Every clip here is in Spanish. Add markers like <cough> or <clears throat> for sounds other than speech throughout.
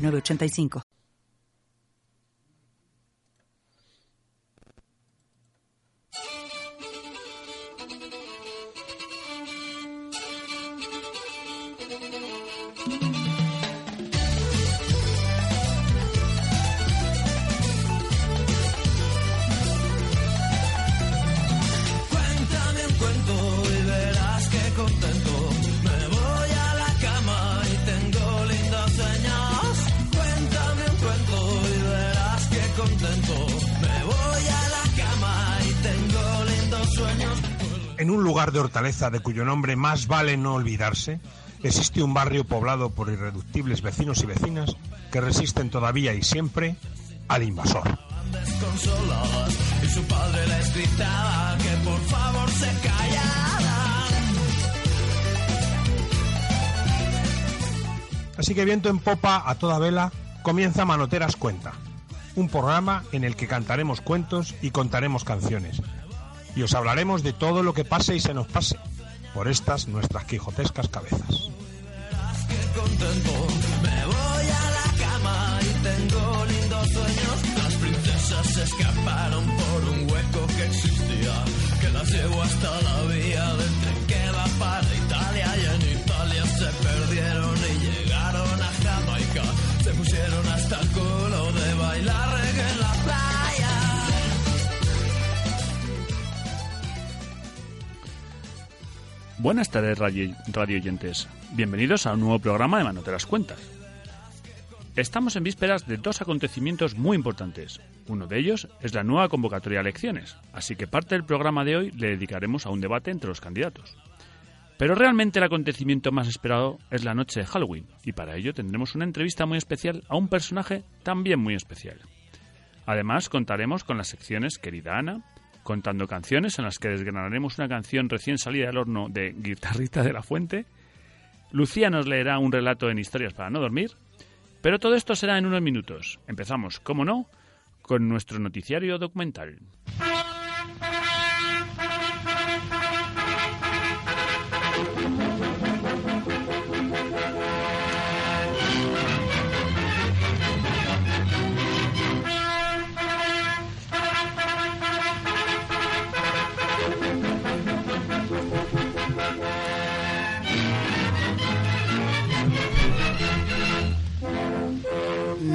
8985. 985. de Hortaleza de cuyo nombre más vale no olvidarse, existe un barrio poblado por irreductibles vecinos y vecinas que resisten todavía y siempre al invasor. Así que viento en popa a toda vela, comienza Manoteras Cuenta, un programa en el que cantaremos cuentos y contaremos canciones y os hablaremos de todo lo que pase y se nos pase por estas nuestras quijotescas cabezas. Se escaparon por un hueco que existía, que las llevo hasta la vía del tren Buenas tardes, radio, oyentes. Bienvenidos a un nuevo programa de Manoteras Cuentas. Estamos en vísperas de dos acontecimientos muy importantes. Uno de ellos es la nueva convocatoria a elecciones, así que parte del programa de hoy le dedicaremos a un debate entre los candidatos. Pero realmente el acontecimiento más esperado es la noche de Halloween, y para ello tendremos una entrevista muy especial a un personaje también muy especial. Además, contaremos con las secciones Querida Ana, contando canciones en las que desgranaremos una canción recién salida del horno de Guitarrita de la Fuente. Lucía nos leerá un relato en Historias para no dormir. Pero todo esto será en unos minutos. Empezamos, como no, con nuestro noticiario documental.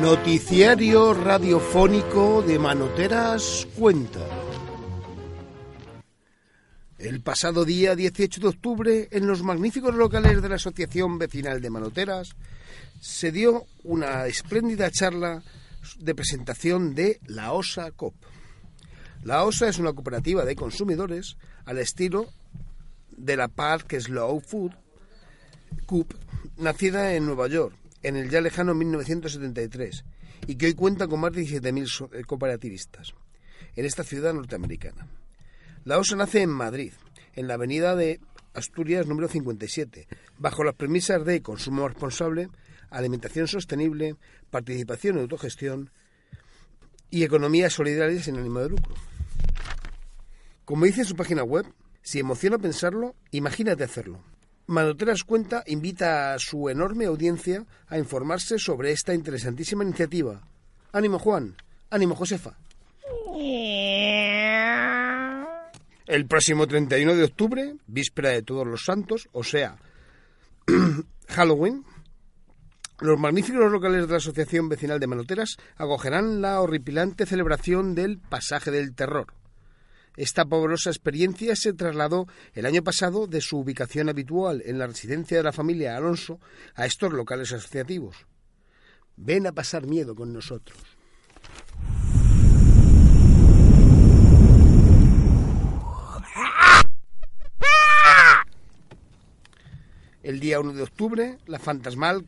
Noticiario radiofónico de Manoteras Cuenta. El pasado día 18 de octubre, en los magníficos locales de la Asociación Vecinal de Manoteras, se dio una espléndida charla de presentación de la OSA COP. La OSA es una cooperativa de consumidores al estilo de la Park Slow Food Coop, nacida en Nueva York en el ya lejano 1973 y que hoy cuenta con más de 17.000 eh, cooperativistas en esta ciudad norteamericana. La OSA nace en Madrid, en la avenida de Asturias número 57, bajo las premisas de consumo responsable, alimentación sostenible, participación y autogestión y economía solidaria sin ánimo de lucro. Como dice en su página web, si emociona pensarlo, imagínate hacerlo. Manoteras Cuenta invita a su enorme audiencia a informarse sobre esta interesantísima iniciativa. Ánimo Juan, ánimo Josefa. El próximo 31 de octubre, víspera de Todos los Santos, o sea, <clears throat> Halloween, los magníficos locales de la Asociación Vecinal de Manoteras acogerán la horripilante celebración del Pasaje del Terror esta poderosa experiencia se trasladó el año pasado de su ubicación habitual en la residencia de la familia Alonso a estos locales asociativos. Ven a pasar miedo con nosotros. El día 1 de octubre, la fantasmal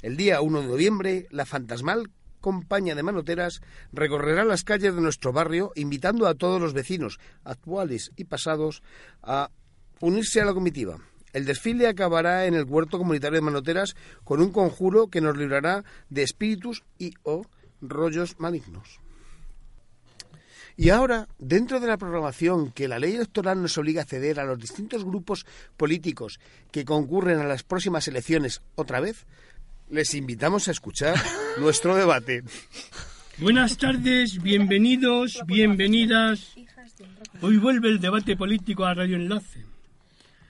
El día 1 de noviembre, la fantasmal compañía de manoteras recorrerá las calles de nuestro barrio invitando a todos los vecinos, actuales y pasados, a unirse a la comitiva. El desfile acabará en el huerto comunitario de Manoteras con un conjuro que nos librará de espíritus y o rollos malignos. Y ahora, dentro de la programación que la ley electoral nos obliga a ceder a los distintos grupos políticos que concurren a las próximas elecciones otra vez, les invitamos a escuchar nuestro debate. Buenas tardes, bienvenidos, bienvenidas. Hoy vuelve el debate político a Radio Enlace.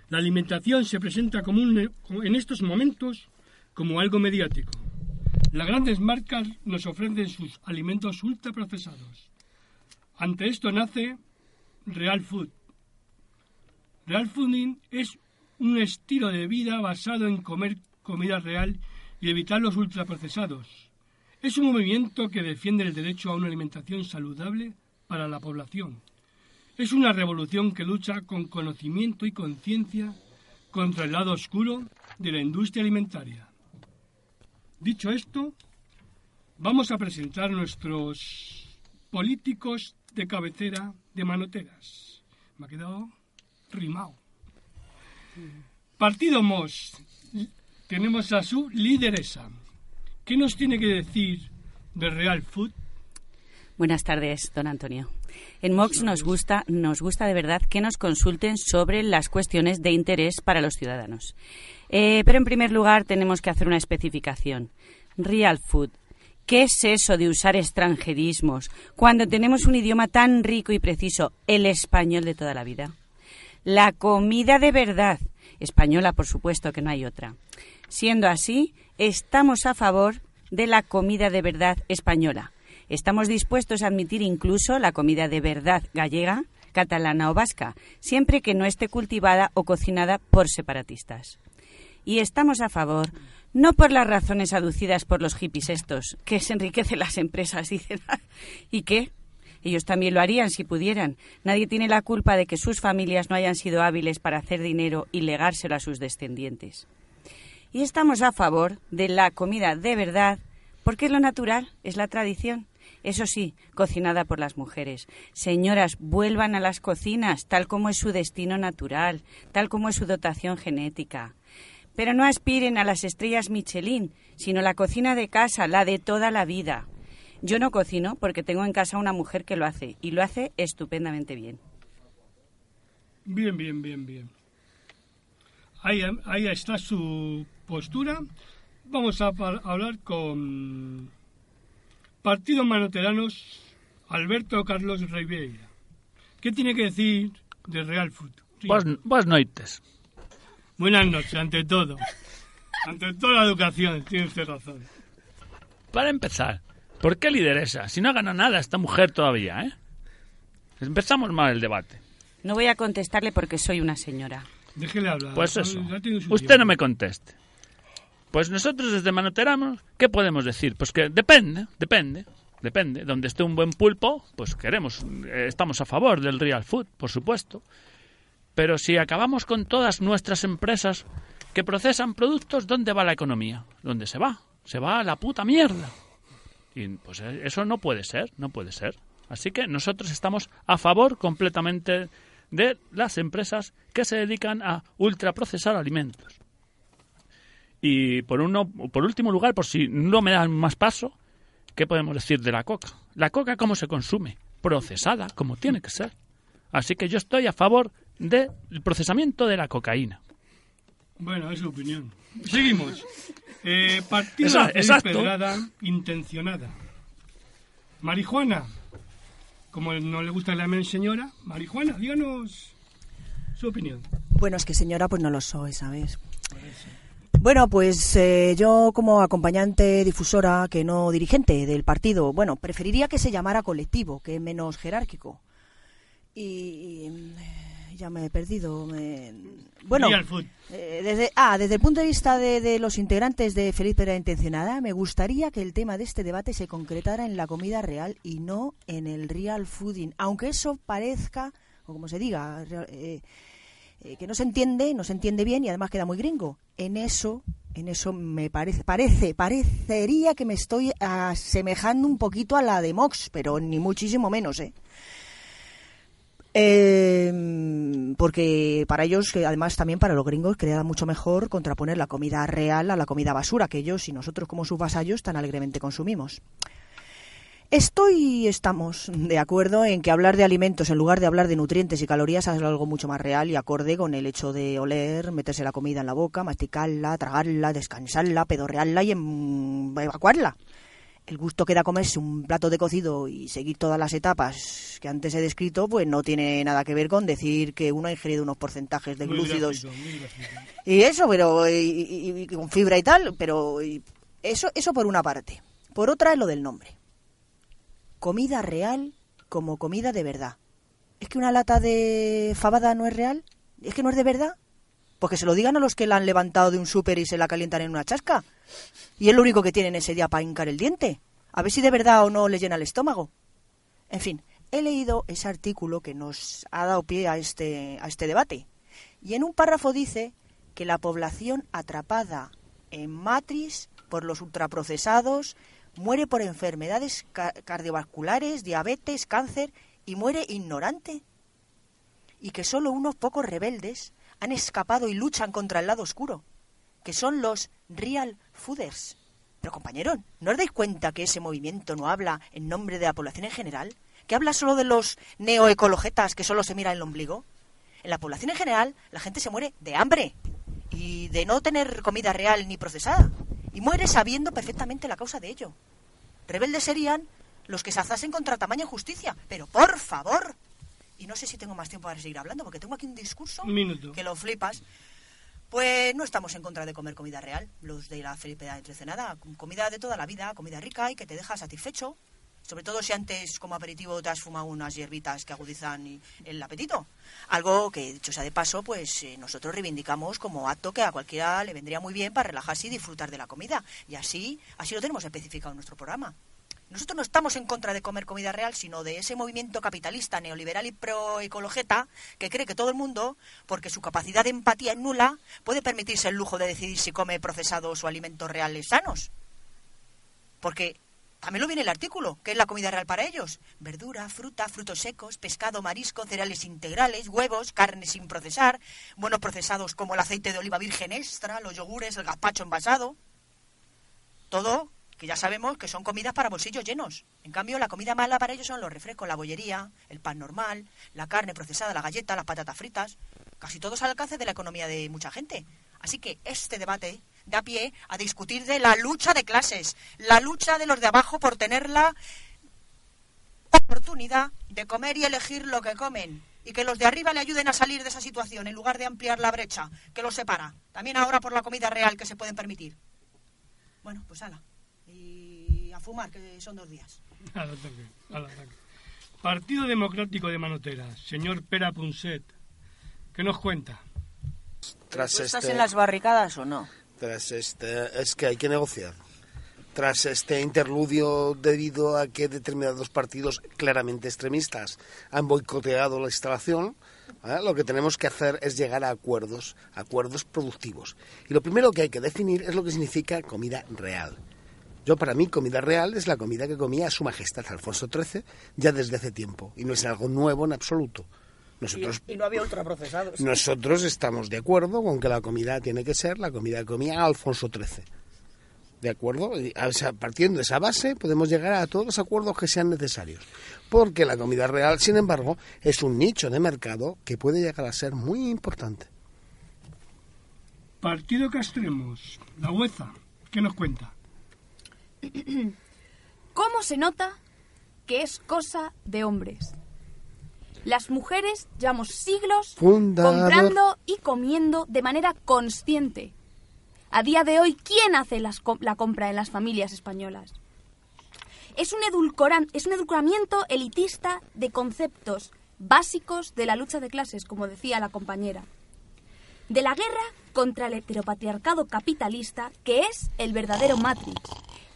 La alimentación se presenta como un- en estos momentos como algo mediático. Las grandes marcas nos ofrecen sus alimentos ultraprocesados. Ante esto nace Real Food. Real Fooding es un estilo de vida basado en comer comida real evitar los ultraprocesados. Es un movimiento que defiende el derecho a una alimentación saludable para la población. Es una revolución que lucha con conocimiento y conciencia contra el lado oscuro de la industria alimentaria. Dicho esto, vamos a presentar nuestros políticos de cabecera de manoteras. Me ha quedado rimado. Partido MOS. Tenemos a su lideresa. ¿Qué nos tiene que decir de Real Food? Buenas tardes, don Antonio. En Mox nos gusta, nos gusta de verdad que nos consulten sobre las cuestiones de interés para los ciudadanos. Eh, pero en primer lugar tenemos que hacer una especificación. Real Food. ¿Qué es eso de usar extranjerismos cuando tenemos un idioma tan rico y preciso, el español de toda la vida? La comida de verdad, española por supuesto que no hay otra. Siendo así, estamos a favor de la comida de verdad española. Estamos dispuestos a admitir incluso la comida de verdad gallega, catalana o vasca, siempre que no esté cultivada o cocinada por separatistas. Y estamos a favor no por las razones aducidas por los hippies estos, que se enriquecen las empresas, <laughs> dicen. ¿Y qué? Ellos también lo harían si pudieran. Nadie tiene la culpa de que sus familias no hayan sido hábiles para hacer dinero y legárselo a sus descendientes. Y estamos a favor de la comida de verdad porque es lo natural, es la tradición. Eso sí, cocinada por las mujeres. Señoras, vuelvan a las cocinas, tal como es su destino natural, tal como es su dotación genética. Pero no aspiren a las estrellas Michelin, sino la cocina de casa, la de toda la vida. Yo no cocino porque tengo en casa una mujer que lo hace y lo hace estupendamente bien. Bien, bien, bien, bien. Ahí, ahí está su postura. Vamos a hablar con Partido Manoteranos, Alberto Carlos Ribeira. ¿Qué tiene que decir de Real Food? Buenas, buenas noites. Buenas noches, ante todo. Ante toda la educación, tiene usted razón. Para empezar, ¿por qué lideresa? Si no gana nada esta mujer todavía, ¿eh? Empezamos mal el debate. No voy a contestarle porque soy una señora. Déjele hablar. Pues eso. Usted tiempo. no me conteste. Pues nosotros desde Manoteramos, ¿qué podemos decir? Pues que depende, depende, depende. Donde esté un buen pulpo, pues queremos, eh, estamos a favor del real food, por supuesto. Pero si acabamos con todas nuestras empresas que procesan productos, ¿dónde va la economía? ¿Dónde se va? Se va a la puta mierda. Y pues eh, eso no puede ser, no puede ser. Así que nosotros estamos a favor completamente de las empresas que se dedican a ultraprocesar alimentos. Y por, uno, por último lugar, por si no me dan más paso, ¿qué podemos decir de la coca? La coca, ¿cómo se consume? Procesada, como tiene que ser. Así que yo estoy a favor del procesamiento de la cocaína. Bueno, es su opinión. Seguimos. Eh, partido Esa- pedrada intencionada. Marihuana. Como no le gusta le llamen señora, marihuana, díganos su opinión. Bueno, es que señora, pues no lo soy, ¿sabes? Bueno, pues eh, yo como acompañante difusora, que no dirigente del partido, bueno, preferiría que se llamara colectivo, que es menos jerárquico. Y, y, ya me he perdido. me- Bueno, eh, desde, ah, desde el punto de vista de, de los integrantes de Feliz Pera Intencionada, me gustaría que el tema de este debate se concretara en la comida real y no en el real fooding, aunque eso parezca, o como se diga, real- eh, eh, que no se entiende, no se entiende bien y además queda muy gringo. En eso En eso me parece, parece, parecería que me estoy asemejando un poquito a la de Mox, pero ni muchísimo menos, ¿eh? Eh, porque para ellos, que además también para los gringos, queda mucho mejor contraponer la comida real a la comida basura que ellos y nosotros como sus vasallos tan alegremente consumimos. Estoy, estamos de acuerdo en que hablar de alimentos en lugar de hablar de nutrientes y calorías es algo mucho más real y acorde con el hecho de oler, meterse la comida en la boca, masticarla, tragarla, descansarla, pedorrearla y em, evacuarla el gusto que da comerse un plato de cocido y seguir todas las etapas que antes he descrito, pues no tiene nada que ver con decir que uno ha ingerido unos porcentajes de glúcidos. Y eso, pero y, con fibra y tal, pero eso, eso por una parte. Por otra es lo del nombre. Comida real como comida de verdad. ¿Es que una lata de fabada no es real? ¿Es que no es de verdad? Porque se lo digan a los que la han levantado de un súper y se la calientan en una chasca. Y es lo único que tienen ese día para hincar el diente. A ver si de verdad o no le llena el estómago. En fin, he leído ese artículo que nos ha dado pie a este, a este debate. Y en un párrafo dice que la población atrapada en matriz por los ultraprocesados muere por enfermedades cardiovasculares, diabetes, cáncer y muere ignorante. Y que solo unos pocos rebeldes han escapado y luchan contra el lado oscuro, que son los real fooders. Pero compañero, ¿no os dais cuenta que ese movimiento no habla en nombre de la población en general? ¿Que habla solo de los neoecologetas que solo se miran el ombligo? En la población en general, la gente se muere de hambre y de no tener comida real ni procesada. Y muere sabiendo perfectamente la causa de ello. Rebeldes serían los que se azasen contra tamaña injusticia. Pero por favor, y no sé si tengo más tiempo para seguir hablando, porque tengo aquí un discurso que lo flipas. Pues no estamos en contra de comer comida real, los de la Felipe de nada, comida de toda la vida, comida rica y que te deja satisfecho, sobre todo si antes como aperitivo te has fumado unas hierbitas que agudizan el apetito. Algo que, dicho sea de paso, pues eh, nosotros reivindicamos como acto que a cualquiera le vendría muy bien para relajarse y disfrutar de la comida. Y así, así lo tenemos especificado en nuestro programa. Nosotros no estamos en contra de comer comida real, sino de ese movimiento capitalista, neoliberal y proecologeta que cree que todo el mundo, porque su capacidad de empatía es nula, puede permitirse el lujo de decidir si come procesados o alimentos reales sanos. Porque también lo viene el artículo, que es la comida real para ellos. Verdura, fruta, frutos secos, pescado, marisco, cereales integrales, huevos, carne sin procesar, buenos procesados como el aceite de oliva virgen extra, los yogures, el gazpacho envasado. Todo que ya sabemos que son comidas para bolsillos llenos. En cambio, la comida mala para ellos son los refrescos, la bollería, el pan normal, la carne procesada, la galleta, las patatas fritas. Casi todos al alcance de la economía de mucha gente. Así que este debate da pie a discutir de la lucha de clases, la lucha de los de abajo por tener la oportunidad de comer y elegir lo que comen y que los de arriba le ayuden a salir de esa situación en lugar de ampliar la brecha que los separa. También ahora por la comida real que se pueden permitir. Bueno, pues ala fumar, que son dos días. <laughs> Al ataque, al ataque. Partido Democrático de Manoteras, señor Pera Punset, ¿qué nos cuenta? Tras ¿Estás este- en las barricadas o no? Tras este, es que hay que negociar. Tras este interludio debido a que determinados partidos claramente extremistas han boicoteado la instalación, ¿eh? lo que tenemos que hacer es llegar a acuerdos, acuerdos productivos. Y lo primero que hay que definir es lo que significa comida real. Yo, para mí, comida real es la comida que comía Su Majestad Alfonso XIII ya desde hace tiempo, y no es algo nuevo en absoluto. Nosotros, y, no había ultraprocesados. Nosotros estamos de acuerdo con que la comida tiene que ser la comida que comía Alfonso XIII. ¿De acuerdo? partiendo de esa base podemos llegar a todos los acuerdos que sean necesarios. Porque la comida real, sin embargo, es un nicho de mercado que puede llegar a ser muy importante. Partido Castremos, la UEZA, ¿qué nos cuenta? <clears throat> ¿Cómo se nota que es cosa de hombres? Las mujeres llevamos siglos comprando y comiendo de manera consciente. A día de hoy, ¿quién hace la compra en las familias españolas? Es un, es un edulcoramiento elitista de conceptos básicos de la lucha de clases, como decía la compañera. De la guerra contra el heteropatriarcado capitalista, que es el verdadero Matrix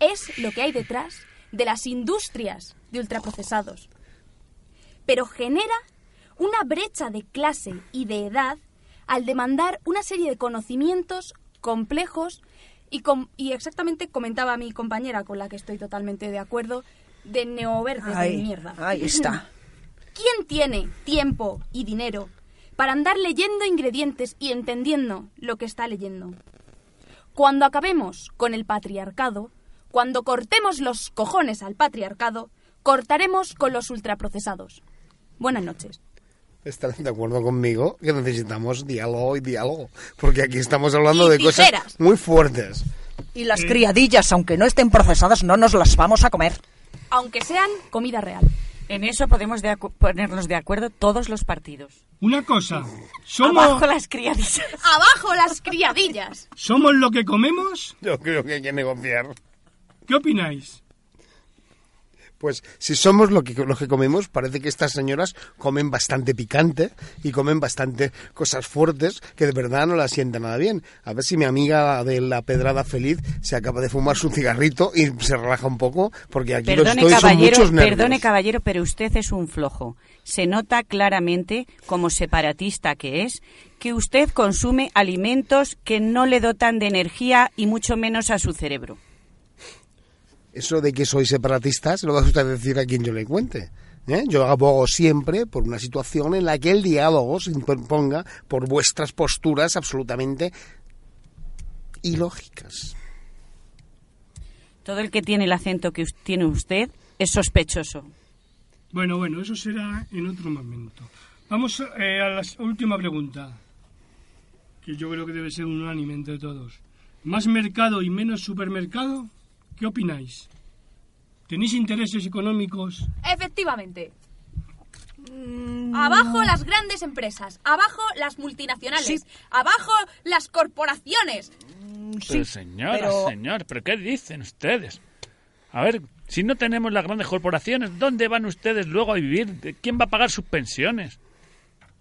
es lo que hay detrás de las industrias de ultraprocesados. Pero genera una brecha de clase y de edad al demandar una serie de conocimientos complejos Y, com- y exactamente comentaba mi compañera, con la que estoy totalmente de acuerdo, de neoverdes de mierda. ahí está. ¿Quién tiene tiempo y dinero para andar leyendo ingredientes y entendiendo lo que está leyendo? Cuando acabemos con el patriarcado, cuando cortemos los cojones al patriarcado, cortaremos con los ultraprocesados. Buenas noches. Estarán de acuerdo conmigo que necesitamos diálogo y diálogo, porque aquí estamos hablando Y de cosas tijeras. muy fuertes. Y las criadillas, aunque no estén procesadas, no nos las vamos a comer. Aunque sean comida real. En eso podemos de acu- ponernos de acuerdo todos los partidos. Una cosa, somos, Abajo las criadillas. ¡Abajo las criadillas! somos lo que comemos. Yo creo que hay que negociar. ¿Qué opináis? Pues si somos lo que, lo que comemos, parece que estas señoras comen bastante picante y comen bastante cosas fuertes que de verdad no la sientan nada bien. A ver si mi amiga de la pedrada feliz se acaba de fumar su cigarrito y se relaja un poco, porque aquí lo Perdone estoy son muchos nervios. perdone caballero, pero usted es un flojo. Se nota claramente, como separatista que es, que usted consume alimentos que no le dotan de energía y mucho menos a su cerebro. Eso de que soy separatista se lo va a usted decir a quien yo le cuente. ¿eh? Yo abogo siempre por una situación en la que el diálogo se imponga por vuestras posturas absolutamente ilógicas. Todo el que tiene el acento que tiene usted es sospechoso. Bueno, bueno, eso será en otro momento. Vamos eh, a la última pregunta, que yo creo que debe ser un unánime entre todos. ¿Más mercado y menos supermercado? ¿Qué opináis? ¿Tenéis intereses económicos? Efectivamente. Abajo las grandes empresas, abajo las multinacionales, abajo las corporaciones. Pero señora, pero- señor, ¿pero qué dicen ustedes? A ver, si no tenemos las grandes corporaciones, ¿dónde van ustedes luego a vivir? ¿De ¿Quién va a pagar sus pensiones?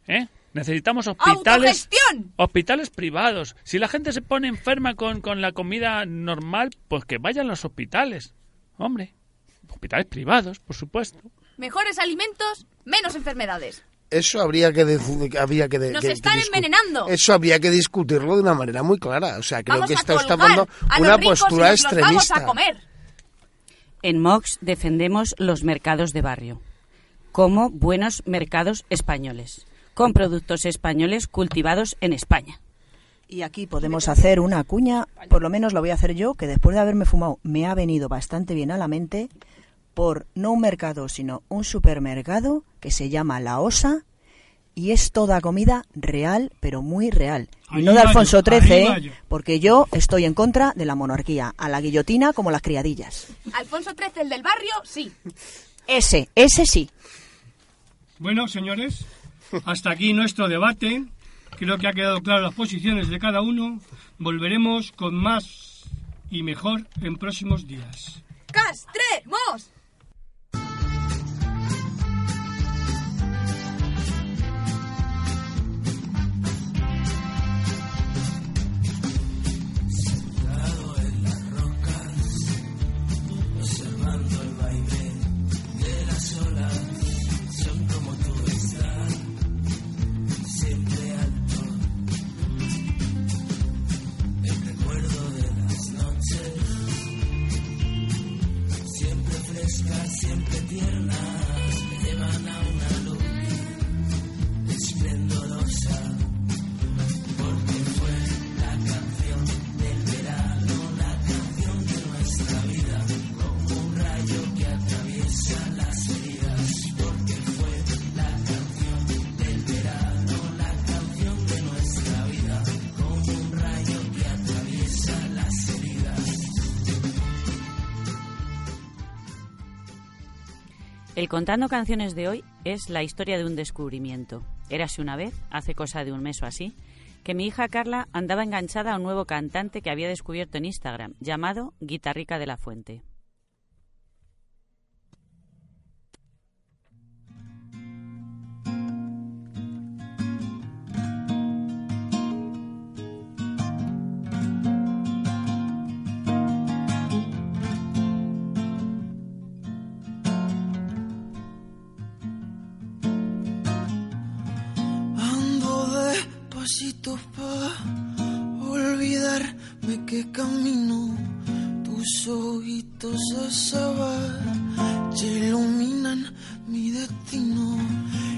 ¿Eh? Necesitamos hospitales, hospitales privados. Si la gente se pone enferma con, con la comida normal, pues que vayan a los hospitales. Hombre, hospitales privados, por supuesto. Mejores alimentos, menos enfermedades. Eso habría que, habría que, de- Nos que- que están discu- envenenando. Eso habría que discutirlo de una manera muy clara. O sea, creo Vamos que está tomando una postura los vamos extremista. a comer. En Mox defendemos los mercados de barrio, como buenos mercados españoles, con productos españoles cultivados en España. Y aquí podemos hacer una cuña, por lo menos lo voy a hacer yo, que después de haberme fumado me ha venido bastante bien a la mente, por no un mercado, sino un supermercado que se llama La Osa y es toda comida real, pero muy real. Y Ahí no de yo, Alfonso XIII, ¿eh? porque yo estoy en contra de la monarquía, a la guillotina como las criadillas. Alfonso XIII, el del barrio, sí. Ese, ese sí. Bueno, señores, hasta aquí nuestro debate. Creo que ha quedado claro las posiciones de cada uno. Volveremos con más y mejor en próximos días. ¡Castremos! siempre tierna. El Contando Canciones de hoy es la historia de un descubrimiento. Érase una vez, hace cosa de un mes o así, que mi hija Carla andaba enganchada a un nuevo cantante que había descubierto en Instagram, llamado Guitarrica de la Fuente. Pa' olvidar dime qué camino tus ojitos a saber iluminan mi destino.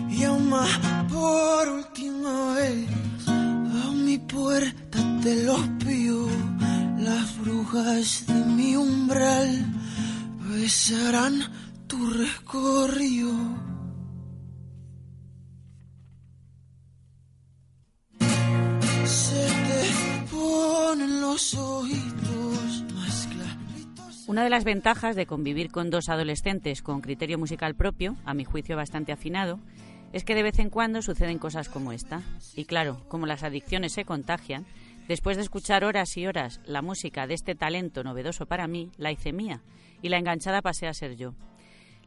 Llama por última vez a mi puerta te los pido. Las brujas de mi umbral besarán tu recorrido. Una de las ventajas de convivir con dos adolescentes con criterio musical propio, a mi juicio bastante afinado, es que de vez en cuando suceden cosas como esta. Y claro, como las adicciones se contagian, después de escuchar horas y horas la música de este talento novedoso para mí, la hice mía, y la enganchada pasé a ser yo.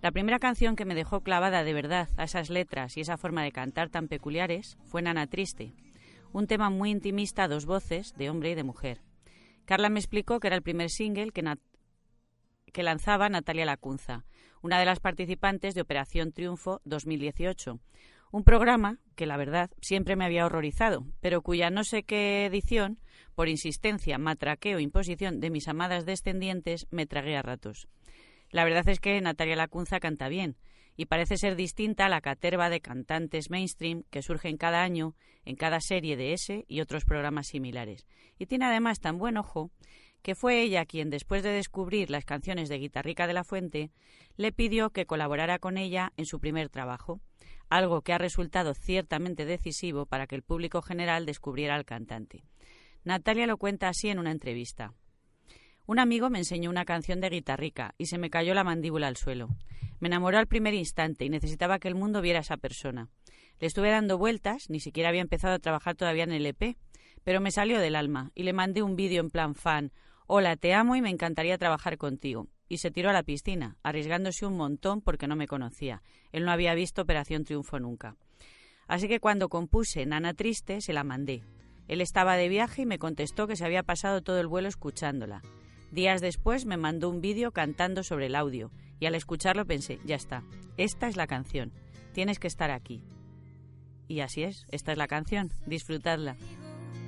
La primera canción que me dejó clavada de verdad a esas letras y esa forma de cantar tan peculiares fue Nana Triste, un tema muy intimista a dos voces, de hombre y de mujer. Carla me explicó que era el primer single que, lanzaba Natalia Lacunza, una de las participantes de Operación Triunfo 2018, un programa que la verdad siempre me había horrorizado, pero cuya no sé qué edición, por insistencia, matraqueo imposición de mis amadas descendientes, me tragué a ratos. La verdad es que Natalia Lacunza canta bien y parece ser distinta a la caterva de cantantes mainstream que surgen cada año en cada serie de ese y otros programas similares. Y tiene además tan buen ojo que fue ella quien, después de descubrir las canciones de Guitarrica de la Fuente, le pidió que colaborara con ella en su primer trabajo, algo que ha resultado ciertamente decisivo para que el público general descubriera al cantante. Natalia lo cuenta así en una entrevista. Un amigo me enseñó una canción de Guitarrica y se me cayó la mandíbula al suelo. Me enamoró al primer instante y necesitaba que el mundo viera a esa persona. Le estuve dando vueltas, ni siquiera había empezado a trabajar todavía en el EP, pero me salió del alma y le mandé un vídeo en plan fan. Hola, te amo y me encantaría trabajar contigo. Y se tiró a la piscina, arriesgándose un montón porque no me conocía. Él no había visto Operación Triunfo nunca. Así que cuando compuse Nana Triste, se la mandé. Él estaba de viaje y me contestó que se había pasado todo el vuelo escuchándola. Días después me mandó un vídeo cantando sobre el audio y al escucharlo pensé, ya está, esta es la canción, tienes que estar aquí. Y así es, esta es la canción, disfrutadla.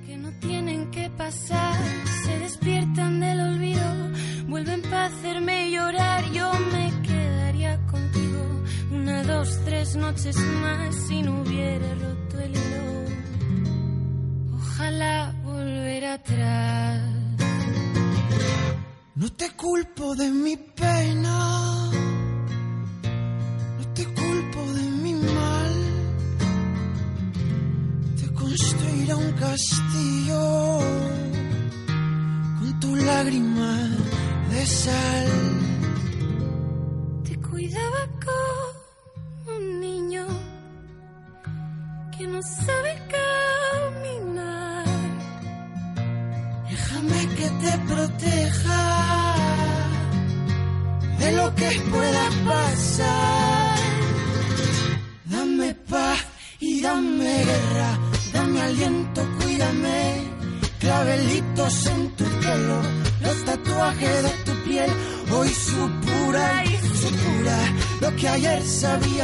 que no tienen que pasar, se despiertan del olvido, vuelven para hacerme llorar, yo me quedaría contigo una, dos, tres noches más si no hubiera roto el hilo. Ojalá volver atrás. No te culpo de mi pena, no te culpo de mi mal. Te construiré un castillo con tu lágrima de sal. Te cuidaba como un niño que no sabe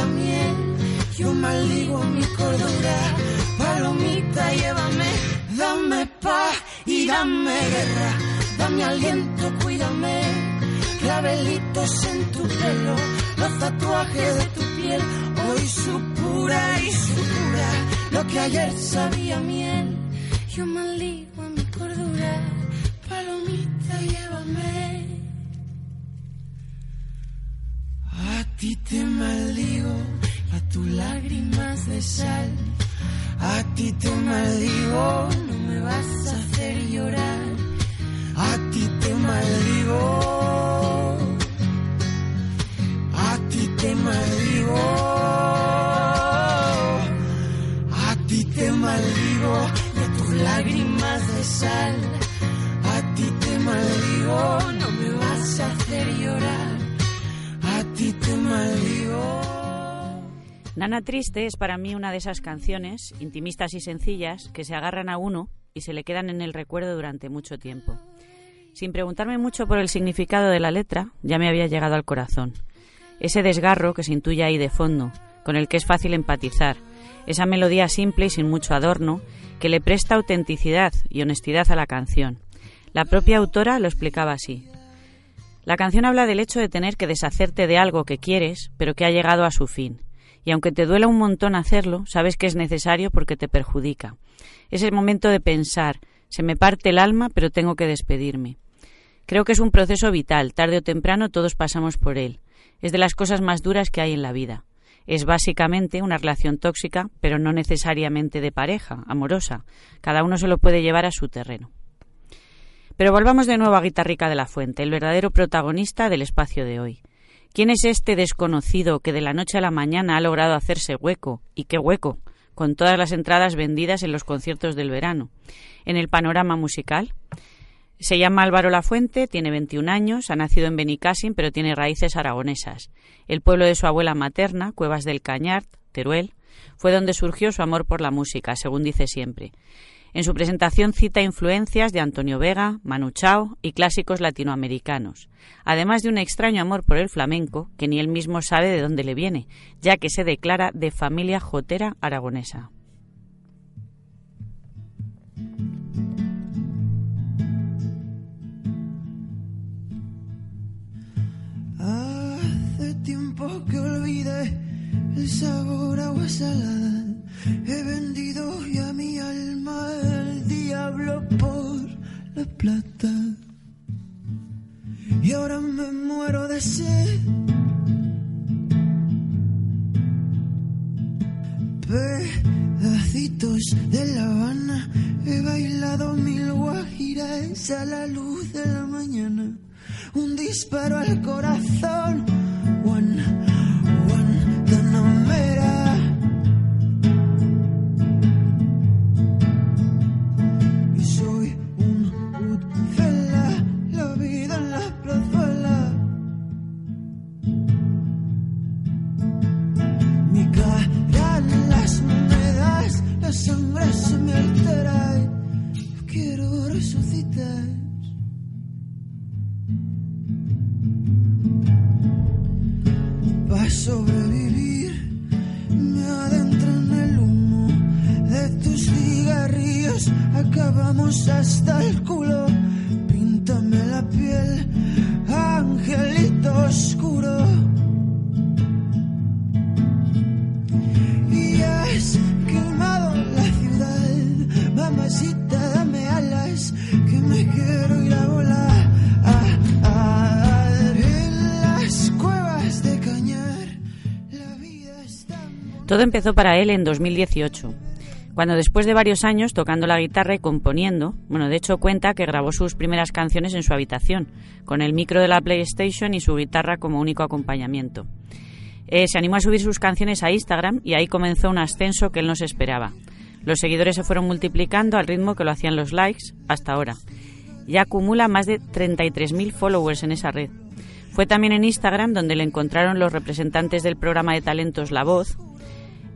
miel. Nana Triste es para mí una de esas canciones, intimistas y sencillas, que se agarran a uno y se le quedan en el recuerdo durante mucho tiempo. Sin preguntarme mucho por el significado de la letra, ya me había llegado al corazón. Ese desgarro que se intuye ahí de fondo, con el que es fácil empatizar, esa melodía simple y sin mucho adorno, que le presta autenticidad y honestidad a la canción. La propia autora lo explicaba así. La canción habla del hecho de tener que deshacerte de algo que quieres, pero que ha llegado a su fin. Y aunque te duela un montón hacerlo, sabes que es necesario porque te perjudica. Es el momento de pensar, se me parte el alma, pero tengo que despedirme. Creo que es un proceso vital, tarde o temprano todos pasamos por él. Es de las cosas más duras que hay en la vida. Es básicamente una relación tóxica, pero no necesariamente de pareja, amorosa. Cada uno se lo puede llevar a su terreno. Pero volvamos de nuevo a Guitarrica de la Fuente, el verdadero protagonista del espacio de hoy. ¿Quién es este desconocido que de la noche a la mañana ha logrado hacerse hueco? ¿Y qué hueco? Con todas las entradas vendidas en los conciertos del verano. En el panorama musical. Se llama Álvaro Lafuente, tiene 21 años, ha nacido en Benicassim, pero tiene raíces aragonesas. El pueblo de su abuela materna, Cuevas del Cañar, Teruel, fue donde surgió su amor por la música, según dice siempre. En su presentación cita influencias de Antonio Vega, Manu Chao y clásicos latinoamericanos, además de un extraño amor por el flamenco que ni él mismo sabe de dónde le viene, ya que se declara de familia jotera aragonesa. Hace tiempo que olvidé el sabor agua salada He vendido ya mi alma al diablo por la plata. Y ahora me muero de sed. Pedacitos de La Habana, he bailado mil guajiras a la luz de la mañana. Un disparo al corazón, empezó para él en 2018, cuando después de varios años tocando la guitarra y componiendo, bueno, de hecho cuenta que grabó sus primeras canciones en su habitación, con el micro de la PlayStation y su guitarra como único acompañamiento. Eh, se animó a subir sus canciones a Instagram y ahí comenzó un ascenso que él no se esperaba. Los seguidores se fueron multiplicando al ritmo que lo hacían los likes hasta ahora. Ya acumula más de 33.000 followers en esa red. Fue también en Instagram donde le encontraron los representantes del programa de talentos La Voz,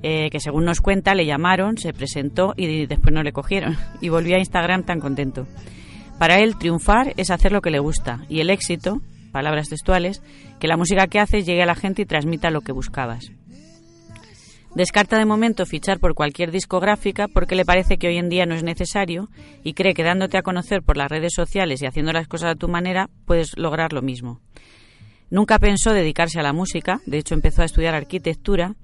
eh, que según nos cuenta le llamaron, se presentó y después no le cogieron <laughs> y volvió a Instagram tan contento. Para él triunfar es hacer lo que le gusta y el éxito, palabras textuales, que la música que hace llegue a la gente y transmita lo que buscabas. Descarta de momento fichar por cualquier discográfica porque le parece que hoy en día no es necesario y cree que dándote a conocer por las redes sociales y haciendo las cosas a tu manera puedes lograr lo mismo. Nunca pensó dedicarse a la música, de hecho empezó a estudiar arquitectura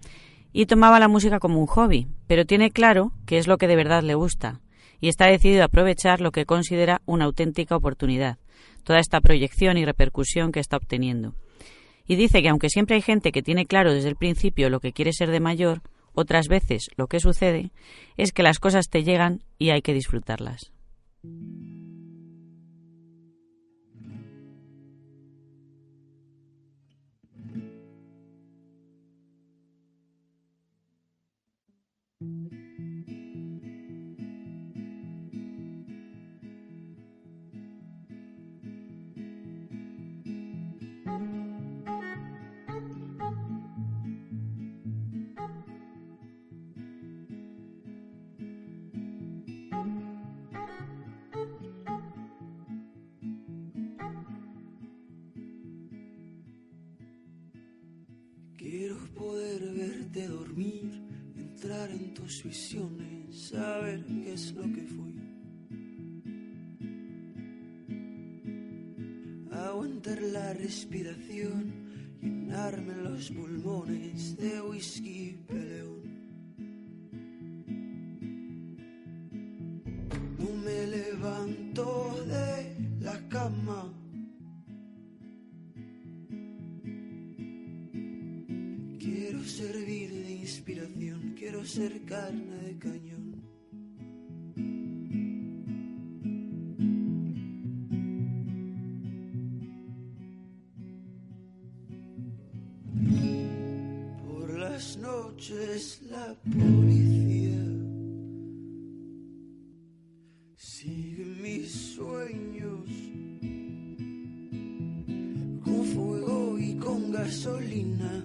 y tomaba la música como un hobby, pero tiene claro que es lo que de verdad le gusta y está decidido a aprovechar lo que considera una auténtica oportunidad, toda esta proyección y repercusión que está obteniendo. Y dice que aunque siempre hay gente que tiene claro desde el principio lo que quiere ser de mayor, otras veces lo que sucede es que las cosas te llegan y hay que disfrutarlas. de dormir, entrar en tus visiones, saber qué es lo que fui. Aguantar la respiración, llenarme los pulmones de whisky peleo. Ser carne de cañón. Por las noches la policía sigue mis sueños con fuego y con gasolina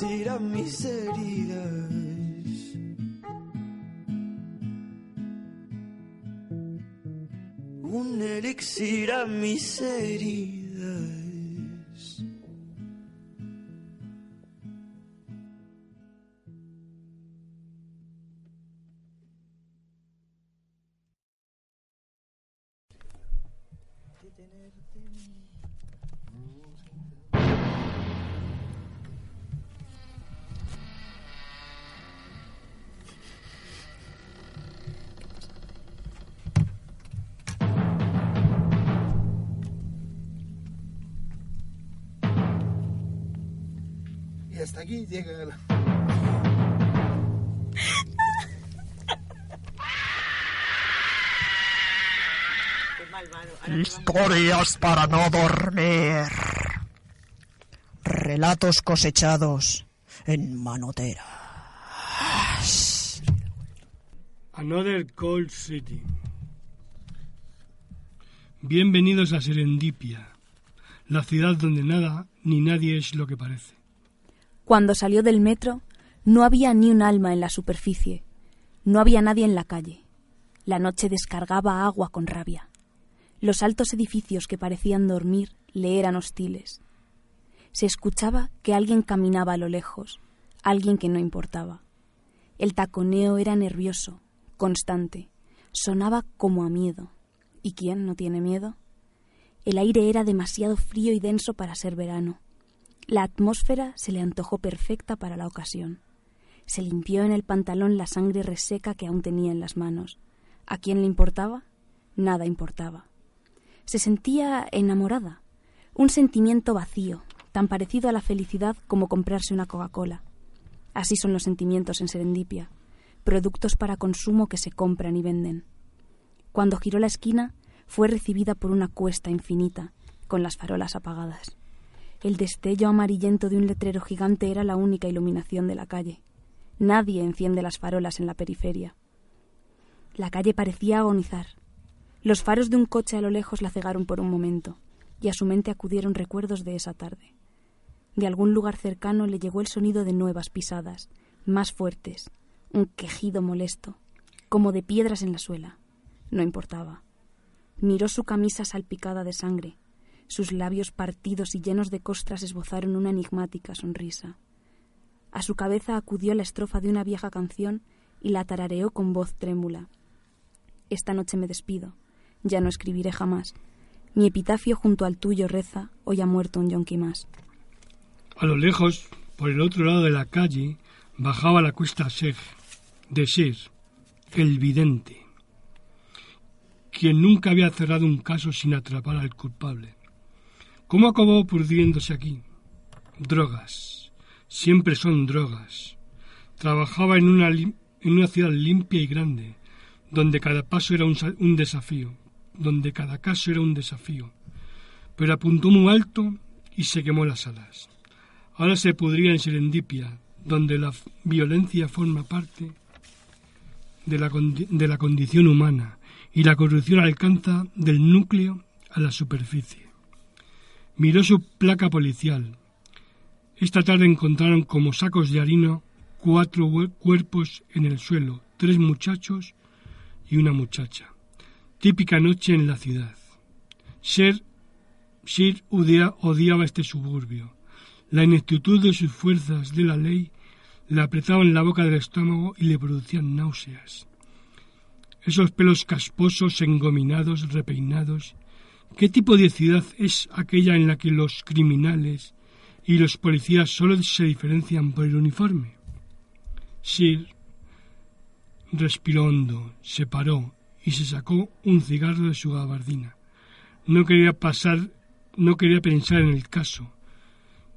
a mis heridas. Un elixir a mis heridas. Aquí llega la... Historias para no dormir. Relatos cosechados en Manotera. Another Cold City. Bienvenidos a Serendipia, la ciudad donde nada ni nadie es lo que parece. Cuando salió del metro, no había ni un alma en la superficie. No había nadie en la calle. La noche descargaba agua con rabia. Los altos edificios que parecían dormir le eran hostiles. Se escuchaba que alguien caminaba a lo lejos, alguien que no importaba. El taconeo era nervioso, constante, sonaba como a miedo. ¿Y quién no tiene miedo? El aire era demasiado frío y denso para ser verano. La atmósfera se le antojó perfecta para la ocasión. Se limpió en el pantalón la sangre reseca que aún tenía en las manos. ¿A quién le importaba? Nada importaba. Se sentía enamorada, un sentimiento vacío, tan parecido a la felicidad como comprarse una Coca-Cola. Así son los sentimientos en Serendipia, productos para consumo que se compran y venden. Cuando giró la esquina, fue recibida por una cuesta infinita, con las farolas apagadas. El destello amarillento de un letrero gigante era la única iluminación de la calle. Nadie enciende las farolas en la periferia. La calle parecía agonizar. Los faros de un coche a lo lejos la cegaron por un momento, y a su mente acudieron recuerdos de esa tarde. De algún lugar cercano le llegó el sonido de nuevas pisadas, más fuertes, un quejido molesto, como de piedras en la suela. No importaba. Miró su camisa salpicada de sangre. Sus labios partidos y llenos de costras esbozaron una enigmática sonrisa. A su cabeza acudió la estrofa de una vieja canción y la tarareó con voz trémula. Esta noche me despido. Ya no escribiré jamás. Mi epitafio junto al tuyo reza, hoy ha muerto un yonqui más. A lo lejos, por el otro lado de la calle, bajaba la cuesta Sej, de Ser, el vidente, quien nunca había cerrado un caso sin atrapar al culpable. ¿Cómo acabó pudriéndose aquí? Drogas. Siempre son drogas. Trabajaba en una, en una ciudad limpia y grande, donde cada paso era un, desafío, donde cada caso era un desafío. Pero apuntó muy alto y se quemó las alas. Ahora se pudría en Serendipia, donde la violencia forma parte de la, de la condición humana y la corrupción alcanza del núcleo a la superficie. Miró su placa policial. Esta tarde encontraron como sacos de harina cuatro cuerpos en el suelo, tres muchachos y una muchacha. Típica noche en la ciudad. Sir, Sir odiaba este suburbio. La ineptitud de sus fuerzas de la ley le apretaban la boca del estómago y le producían náuseas. Esos pelos casposos, engominados, repeinados. ¿Qué tipo de ciudad es aquella en la que los criminales y los policías solo se diferencian por el uniforme? Sir respiró hondo, se paró y se sacó un cigarro de su gabardina. No quería pasar, no quería pensar en el caso.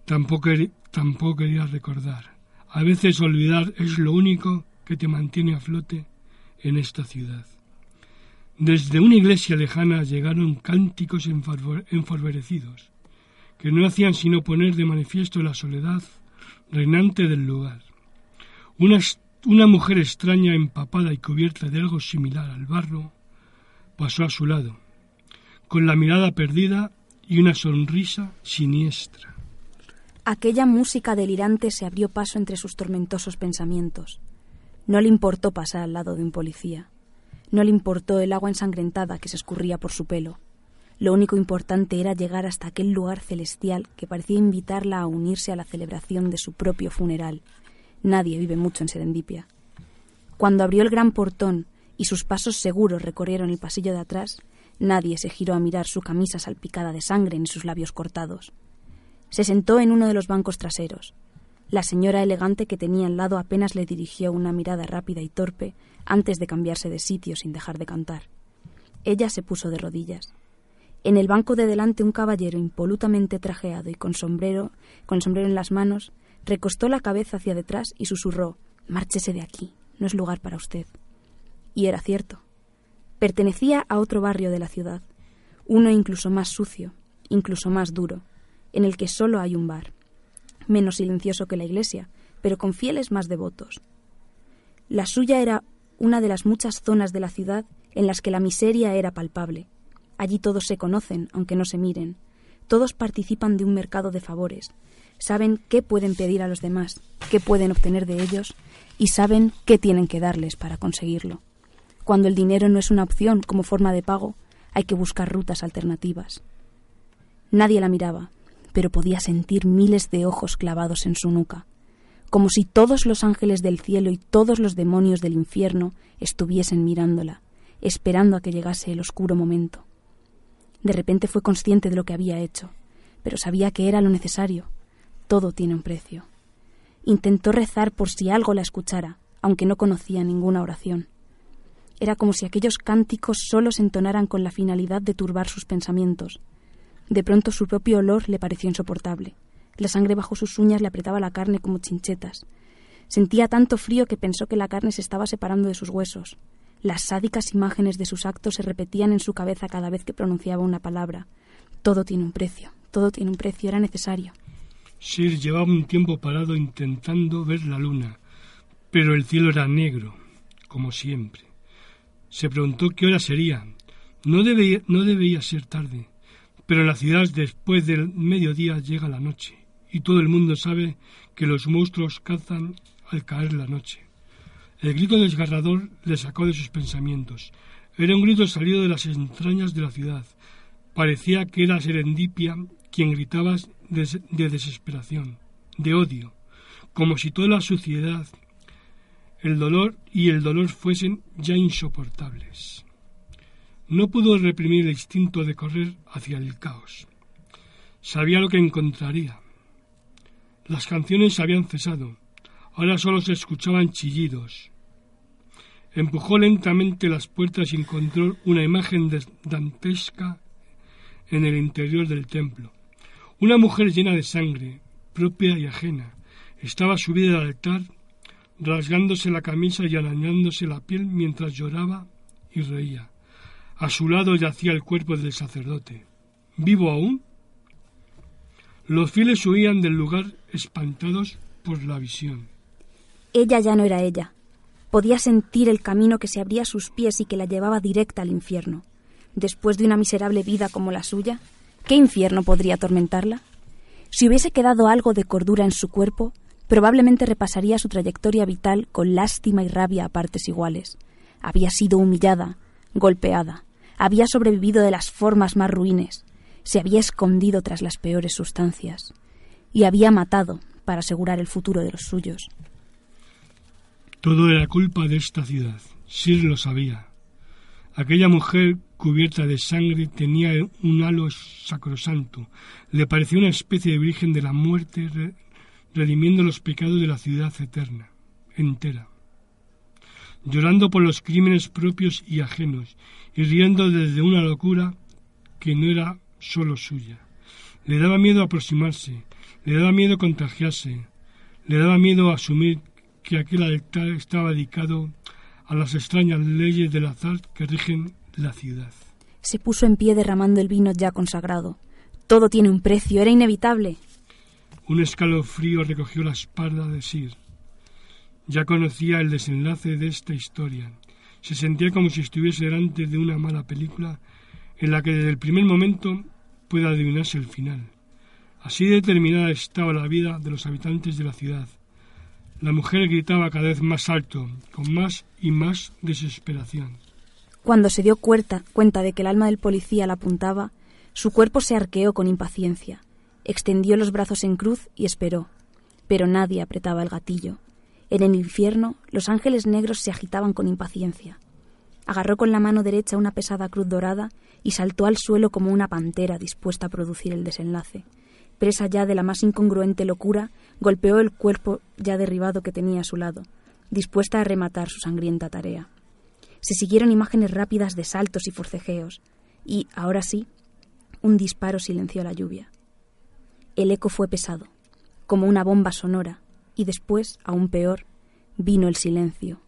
Tampoco, tampoco quería recordar. A veces olvidar es lo único que te mantiene a flote en esta ciudad. Desde una iglesia lejana llegaron cánticos enforberecidos, que no hacían sino poner de manifiesto la soledad reinante del lugar. Una, una mujer extraña, empapada y cubierta de algo similar al barro, pasó a su lado, con la mirada perdida y una sonrisa siniestra. Aquella música delirante se abrió paso entre sus tormentosos pensamientos. No le importó pasar al lado de un policía. No le importó el agua ensangrentada que se escurría por su pelo. Lo único importante era llegar hasta aquel lugar celestial que parecía invitarla a unirse a la celebración de su propio funeral. Nadie vive mucho en Serendipia. Cuando abrió el gran portón y sus pasos seguros recorrieron el pasillo de atrás, nadie se giró a mirar su camisa salpicada de sangre ni sus labios cortados. Se sentó en uno de los bancos traseros. La señora elegante que tenía al lado apenas le dirigió una mirada rápida y torpe antes de cambiarse de sitio sin dejar de cantar. Ella se puso de rodillas. En el banco de delante un caballero impolutamente trajeado y con sombrero, con sombrero en las manos, recostó la cabeza hacia detrás y susurró Márchese de aquí, no es lugar para usted. Y era cierto. Pertenecía a otro barrio de la ciudad, uno incluso más sucio, incluso más duro, en el que solo hay un bar, menos silencioso que la iglesia, pero con fieles más devotos. La suya era una de las muchas zonas de la ciudad en las que la miseria era palpable. Allí todos se conocen, aunque no se miren. Todos participan de un mercado de favores. Saben qué pueden pedir a los demás, qué pueden obtener de ellos y saben qué tienen que darles para conseguirlo. Cuando el dinero no es una opción como forma de pago, hay que buscar rutas alternativas. Nadie la miraba, pero podía sentir miles de ojos clavados en su nuca, como si todos los ángeles del cielo y todos los demonios del infierno estuviesen mirándola, esperando a que llegase el oscuro momento. De repente fue consciente de lo que había hecho, pero sabía que era lo necesario. Todo tiene un precio. Intentó rezar por si algo la escuchara, aunque no conocía ninguna oración. Era como si aquellos cánticos solo se entonaran con la finalidad de turbar sus pensamientos, de pronto su propio olor le pareció insoportable. La sangre bajo sus uñas le apretaba la carne como chinchetas. Sentía tanto frío que pensó que la carne se estaba separando de sus huesos. Las sádicas imágenes de sus actos se repetían en su cabeza cada vez que pronunciaba una palabra. Todo tiene un precio, todo tiene un precio, era necesario. Sir llevaba un tiempo parado intentando ver la luna, pero el cielo era negro, como siempre. Se preguntó qué hora sería. No debía, no debía ser tarde. Pero en la ciudad después del mediodía llega la noche, y todo el mundo sabe que los monstruos cazan al caer la noche. El grito desgarrador le sacó de sus pensamientos. Era un grito salido de las entrañas de la ciudad. Parecía que era Serendipia quien gritaba de, de desesperación, de odio, como si toda la suciedad, el dolor y el dolor fuesen ya insoportables. No pudo reprimir el instinto de correr hacia el caos. Sabía lo que encontraría. Las canciones habían cesado. Ahora solo se escuchaban chillidos. Empujó lentamente las puertas y encontró una imagen dantesca en el interior del templo. Una mujer llena de sangre, propia y ajena, estaba subida al altar, rasgándose la camisa y arañándose la piel mientras lloraba y reía. A su lado yacía el cuerpo del sacerdote. ¿Vivo aún? Los fieles huían del lugar espantados por la visión. Ella ya no era ella. Podía sentir el camino que se abría a sus pies y que la llevaba directa al infierno. Después de una miserable vida como la suya, ¿qué infierno podría atormentarla? Si hubiese quedado algo de cordura en su cuerpo, probablemente repasaría su trayectoria vital con lástima y rabia a partes iguales. Había sido humillada, golpeada, había sobrevivido de las formas más ruines, se había escondido tras las peores sustancias y había matado para asegurar el futuro de los suyos. Todo era culpa de esta ciudad. Sir lo sabía. Aquella mujer cubierta de sangre tenía un halo sacrosanto. Le parecía una especie de virgen de la muerte redimiendo los pecados de la ciudad eterna, entera. Llorando por los crímenes propios y ajenos y riendo desde una locura que no era solo suya. Le daba miedo aproximarse, le daba miedo contagiarse, le daba miedo asumir que aquel altar estaba dedicado a las extrañas leyes del azar que rigen la ciudad. Se puso en pie derramando el vino ya consagrado. Todo tiene un precio, era inevitable. Un escalofrío recogió la espalda de Sir. Ya conocía el desenlace de esta historia. Se sentía como si estuviese delante de una mala película en la que desde el primer momento puede adivinarse el final. Así determinada estaba la vida de los habitantes de la ciudad. La mujer gritaba cada vez más alto, con más y más desesperación. Cuando se dio cuenta, cuenta de que el alma del policía la apuntaba, su cuerpo se arqueó con impaciencia, extendió los brazos en cruz y esperó. Pero nadie apretaba el gatillo. En el infierno, los ángeles negros se agitaban con impaciencia. Agarró con la mano derecha una pesada cruz dorada y saltó al suelo como una pantera dispuesta a producir el desenlace. Presa ya de la más incongruente locura, golpeó el cuerpo ya derribado que tenía a su lado, dispuesta a rematar su sangrienta tarea. Se siguieron imágenes rápidas de saltos y forcejeos, y, ahora sí, un disparo silenció la lluvia. El eco fue pesado, como una bomba sonora, y después, aún peor, vino el silencio.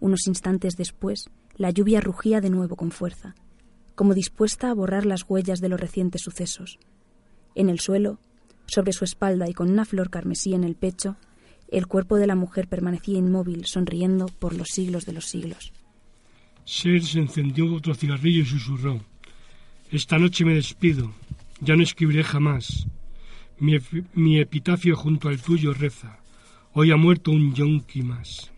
Unos instantes después, la lluvia rugía de nuevo con fuerza, como dispuesta a borrar las huellas de los recientes sucesos. En el suelo, sobre su espalda y con una flor carmesí en el pecho, el cuerpo de la mujer permanecía inmóvil, sonriendo por los siglos de los siglos. Ser se encendió otro cigarrillo y susurró. Esta noche me despido. Ya no escribiré jamás. Mi, epitafio junto al tuyo reza. Hoy ha muerto un yonki más.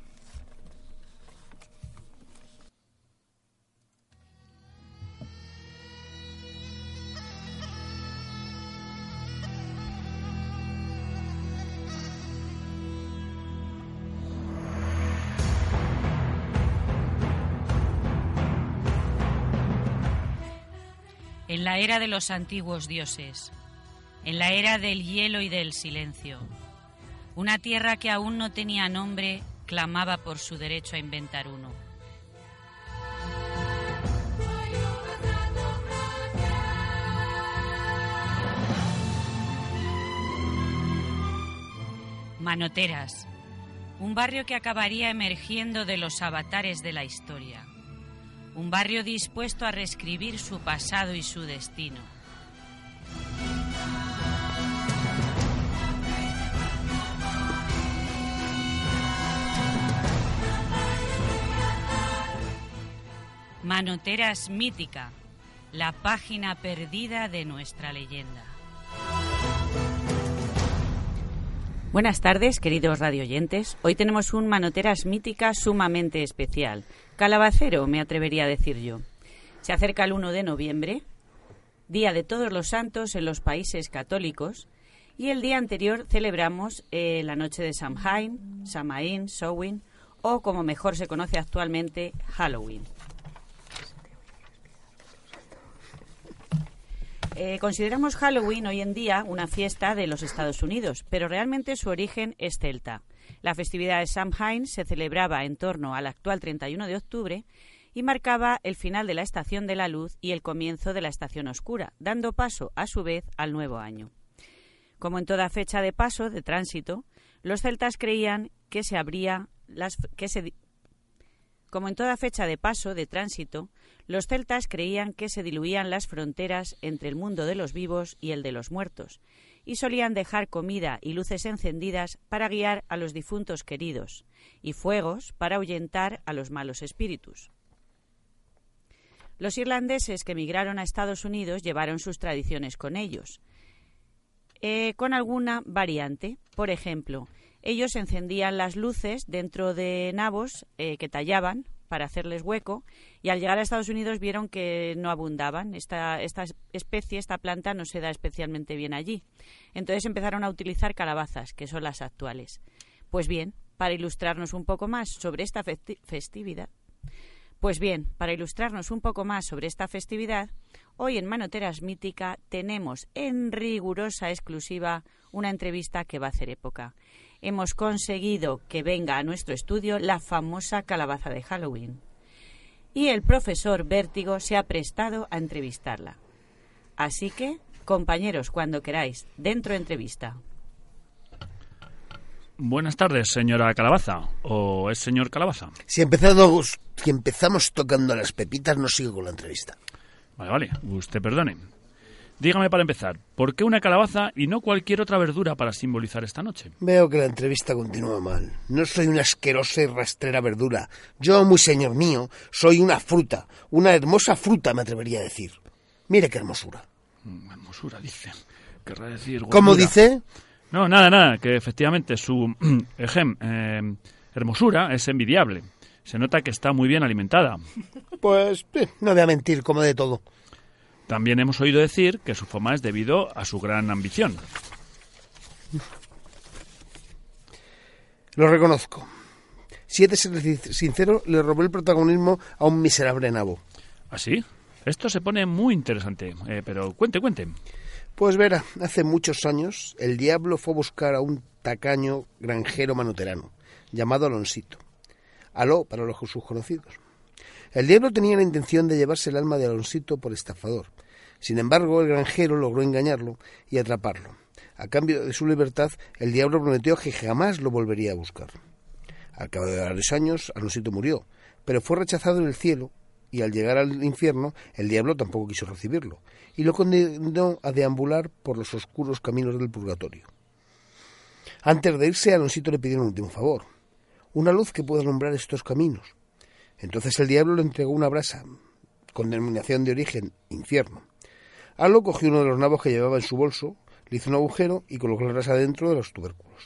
en la era de los antiguos dioses, en la era del hielo y del silencio. Una tierra que aún no tenía nombre clamaba por su derecho a inventar uno. Manoteras, un barrio que acabaría emergiendo de los avatares de la historia un barrio dispuesto a reescribir su pasado y su destino. Manoteras mítica, la página perdida de nuestra leyenda. Buenas tardes, queridos radioyentes. Hoy tenemos un Manoteras mítica sumamente especial. calabacero, me atrevería a decir yo. Se acerca el 1 de noviembre, Día de Todos los Santos en los países católicos, y el día anterior celebramos eh, la noche de Samhain, Samaín, Samhain, o como mejor se conoce actualmente, Halloween. Eh, consideramos Halloween hoy en día una fiesta de los Estados Unidos, pero realmente su origen es celta. La festividad de Samhain se celebraba en torno al actual 31 de octubre y marcaba el final de la estación de la luz y el comienzo de la estación oscura, dando paso, a su vez, al nuevo año. Como en toda fecha de paso, de tránsito, los celtas creían que se abría las que se como en toda fecha de paso, de tránsito, los celtas creían que se diluían las fronteras entre el mundo de los vivos y el de los muertos, y solían dejar comida y luces encendidas para guiar a los difuntos queridos, y fuegos para ahuyentar a los malos espíritus. Los irlandeses que emigraron a Estados Unidos llevaron sus tradiciones con ellos, eh, con alguna variante. Por ejemplo, ellos encendían las luces dentro de nabos eh, que tallaban para hacerles hueco y al llegar a Estados Unidos vieron que no abundaban. Esta, esta especie, esta planta no se da especialmente bien allí. Entonces empezaron a utilizar calabazas, que son las actuales. Pues bien, para ilustrarnos un poco más sobre esta festividad, pues bien, para ilustrarnos un poco más sobre esta festividad, Hoy en Manoteras Mítica tenemos en rigurosa exclusiva una entrevista que va a hacer época. Hemos conseguido que venga a nuestro estudio la famosa calabaza de Halloween. Y el profesor Vértigo se ha prestado a entrevistarla. Así que, compañeros, cuando queráis, dentro entrevista. Buenas tardes, señora Calabaza. ¿O es señor Calabaza? Si empezamos, si empezamos tocando las pepitas, no sigo con la entrevista. Vale, vale, usted perdone. Dígame para empezar, ¿por qué una calabaza y no cualquier otra verdura para simbolizar esta noche? Veo que la entrevista continúa mal. No soy una asquerosa y rastrera verdura. Yo, muy señor mío, soy una fruta. Una hermosa fruta, me atrevería a decir. Mire qué hermosura. Mm, hermosura, dice. Querrá decir. ¿Cómo dice? No, nada, nada, que efectivamente su <clears throat> ejem, eh, hermosura es envidiable. Se nota que está muy bien alimentada. Pues no voy a mentir, como de todo. También hemos oído decir que su fama es debido a su gran ambición. Lo reconozco. Si he de ser sincero, le robé el protagonismo a un miserable nabo. ¿Ah, sí? Esto se pone muy interesante, eh, pero cuente, cuente. Pues verá, hace muchos años el diablo fue a buscar a un tacaño granjero manoterano, llamado Alonsito. Aló para los sus conocidos. El diablo tenía la intención de llevarse el alma de Alonsito por estafador. Sin embargo, el granjero logró engañarlo y atraparlo. A cambio de su libertad, el diablo prometió que jamás lo volvería a buscar. Al cabo de varios años, Alonsito murió, pero fue rechazado en el cielo y al llegar al infierno, el diablo tampoco quiso recibirlo y lo condenó a deambular por los oscuros caminos del purgatorio. Antes de irse, Alonsito le pidió un último favor una luz que pueda alumbrar estos caminos. Entonces el diablo le entregó una brasa, con denominación de origen infierno. Alo cogió uno de los nabos que llevaba en su bolso, le hizo un agujero y colocó la brasa dentro de los tubérculos.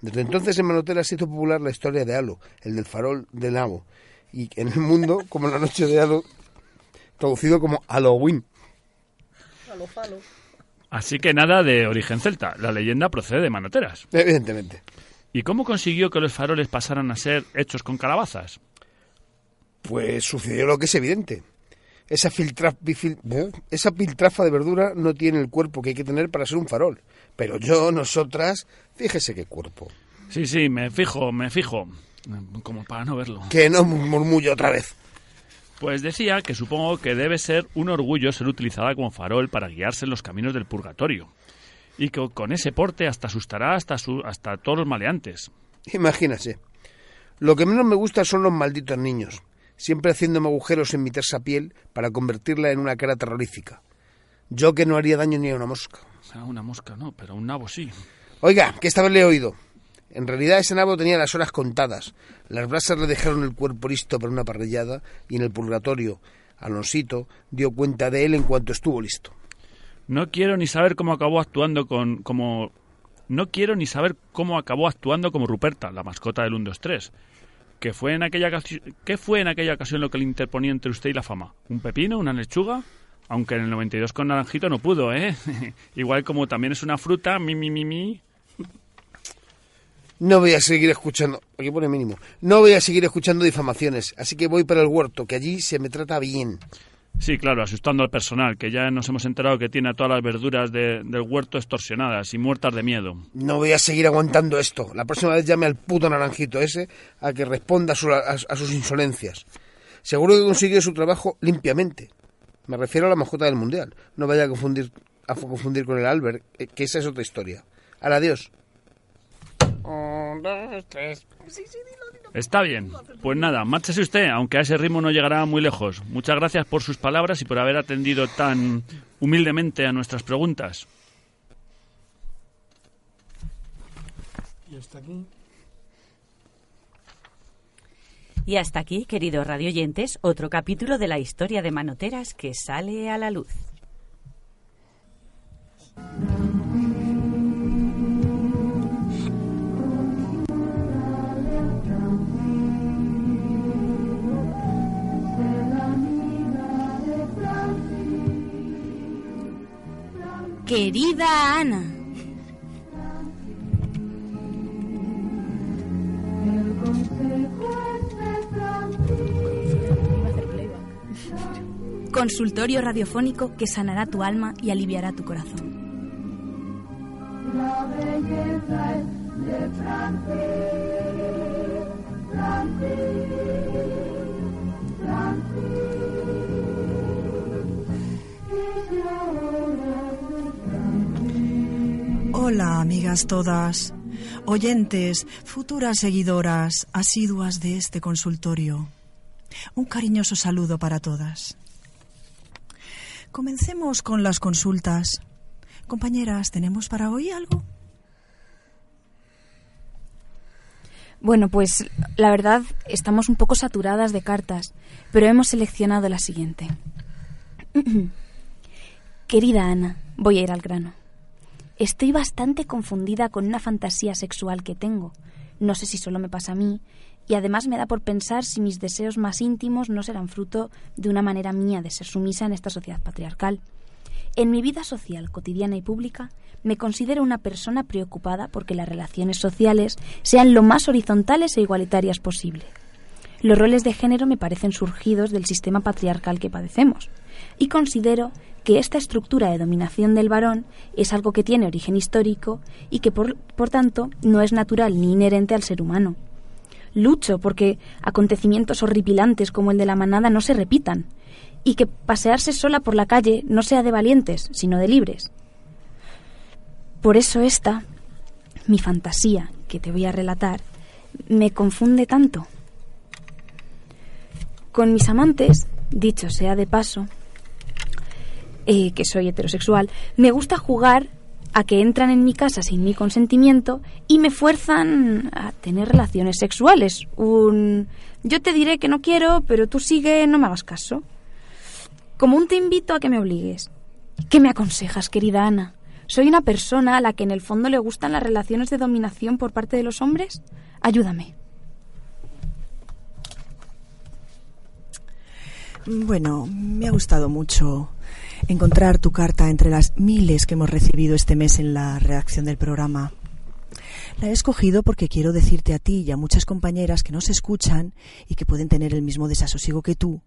Desde entonces en Manotera se hizo popular la historia de Alo, el del farol del nabo, y en el mundo como la noche de Alo, traducido como Halloween. Así que nada de origen celta, la leyenda procede de Manoteras. Evidentemente. ¿Y cómo consiguió que los faroles pasaran a ser hechos con calabazas? Pues sucedió lo que es evidente. Esa, esa piltrafa de verdura no tiene el cuerpo que hay que tener para ser un farol. Pero yo, nosotras, fíjese qué cuerpo. Sí, sí, me fijo, me fijo. Como para no verlo. Que no murmullo otra vez. Pues decía que supongo que debe ser un orgullo ser utilizada como farol para guiarse en los caminos del purgatorio y que con ese porte hasta asustará hasta, su, hasta todos los maleantes. Imagínase. Lo que menos me gusta son los malditos niños, siempre haciéndome agujeros en mi tersa piel para convertirla en una cara terrorífica. Yo que no haría daño ni a una mosca. A una mosca no, pero a un nabo sí. Oiga, que esta vez le he oído. En realidad ese nabo tenía las horas contadas. Las brasas le dejaron el cuerpo listo para una parrillada y en el purgatorio Alonsito dio cuenta de él en cuanto estuvo listo. No quiero ni saber cómo acabó actuando con como no quiero ni saber cómo acabó actuando como Ruperta, la mascota del 1 2 3. ¿Qué fue, en aquella, ocasi- ¿Qué fue en aquella ocasión lo que le interponía entre usted y la fama? ¿Un pepino? ¿Una lechuga? Aunque en el 92 con naranjito no pudo, ¿eh? <laughs> Igual como también es una fruta, mi, mi, mi, mi. No voy a seguir escuchando, aquí pone mínimo, no voy a seguir escuchando difamaciones, así que voy para el huerto, que allí se me trata bien. Sí, claro, asustando al personal, que ya nos hemos enterado que tiene a todas las verduras de- del huerto extorsionadas y muertas de miedo. No voy a seguir aguantando esto. La próxima vez llame al puto naranjito ese a que responda a, su- a- a sus insolencias. Seguro que consiguió su trabajo limpiamente. Me refiero a la mascota del mundial. No vaya a confundir, a confundir con el Albert, eh, que esa es otra historia. Al adiós. Un, dos, tres. Está bien. Pues nada, márchese usted, aunque a ese ritmo no llegará muy lejos. Muchas gracias por sus palabras y por haber atendido tan humildemente a nuestras preguntas. Y hasta aquí. Y hasta aquí, queridos radioyentes, otro capítulo de la historia de Manoteras que sale a la luz. Querida Ana. Consultorio radiofónico que sanará tu alma y aliviará tu corazón. La belleza es de Francis, Francis, Hola, amigas todas, oyentes, futuras seguidoras, asiduas de este consultorio. Un cariñoso saludo para todas. Comencemos con las consultas. Compañeras, ¿tenemos para hoy algo? Bueno, pues la verdad estamos un poco saturadas de cartas, pero hemos seleccionado la siguiente. <clears throat> Querida Ana, voy a ir al grano. Estoy bastante confundida con una fantasía sexual que tengo. No sé si solo me pasa a mí, y además me da por pensar si mis deseos más íntimos no serán fruto de una manera mía de ser sumisa en esta sociedad patriarcal. En mi vida social cotidiana y pública me considero una persona preocupada porque las relaciones sociales sean lo más horizontales e igualitarias posible. Los roles de género me parecen surgidos del sistema patriarcal que padecemos y considero que esta estructura de dominación del varón es algo que tiene origen histórico y que por, por tanto no es natural ni inherente al ser humano. Lucho porque acontecimientos horripilantes como el de la manada no se repitan y que pasearse sola por la calle no sea de valientes, sino de libres. Por eso esta, mi fantasía, que te voy a relatar, me confunde tanto. Con mis amantes, dicho sea de paso, eh, que soy heterosexual, me gusta jugar a que entran en mi casa sin mi consentimiento y me fuerzan a tener relaciones sexuales. Un yo te diré que no quiero, pero tú sigue, no me hagas caso. Como un te invito a que me obligues. ¿Qué me aconsejas, querida Ana? ¿Soy una persona a la que en el fondo le gustan las relaciones de dominación por parte de los hombres? Ayúdame. Bueno, me ha gustado mucho encontrar tu carta entre las miles que hemos recibido este mes en la redacción del programa. La he escogido porque quiero decirte a ti y a muchas compañeras que nos escuchan y que pueden tener el mismo desasosiego que tú,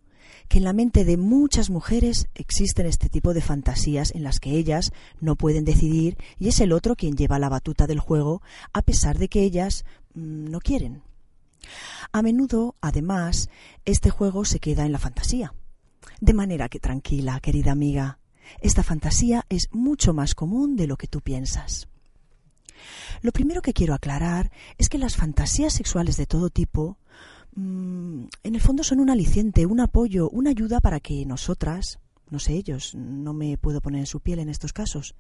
que en la mente de muchas mujeres existen este tipo de fantasías en las que ellas no pueden decidir y es el otro quien lleva la batuta del juego a pesar de que ellas mm, no quieren. A menudo, además, este juego se queda en la fantasía. De manera que tranquila, querida amiga, esta fantasía es mucho más común de lo que tú piensas. Lo primero que quiero aclarar es que las fantasías sexuales de todo tipo mmm, en el fondo son un aliciente, un apoyo, una ayuda para que nosotras, no sé ellos, no me puedo poner en su piel en estos casos,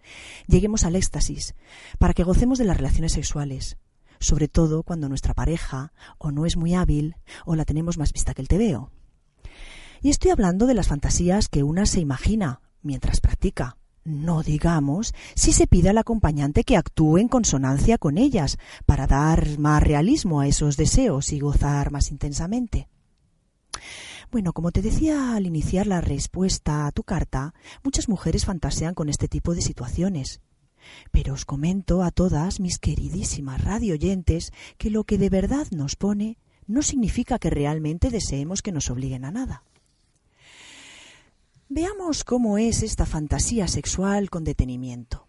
lleguemos al éxtasis, para que gocemos de las relaciones sexuales, sobre todo cuando nuestra pareja o no es muy hábil o la tenemos más vista que el tebeo. Y estoy hablando de las fantasías que una se imagina mientras practica, no digamos si se pide al acompañante que actúe en consonancia con ellas para dar más realismo a esos deseos y gozar más intensamente. Bueno, como te decía al iniciar la respuesta a tu carta, muchas mujeres fantasean con este tipo de situaciones. Pero os comento a todas mis queridísimas radioyentes que lo que de verdad nos pone no significa que realmente deseemos que nos obliguen a nada. Veamos cómo es esta fantasía sexual con detenimiento.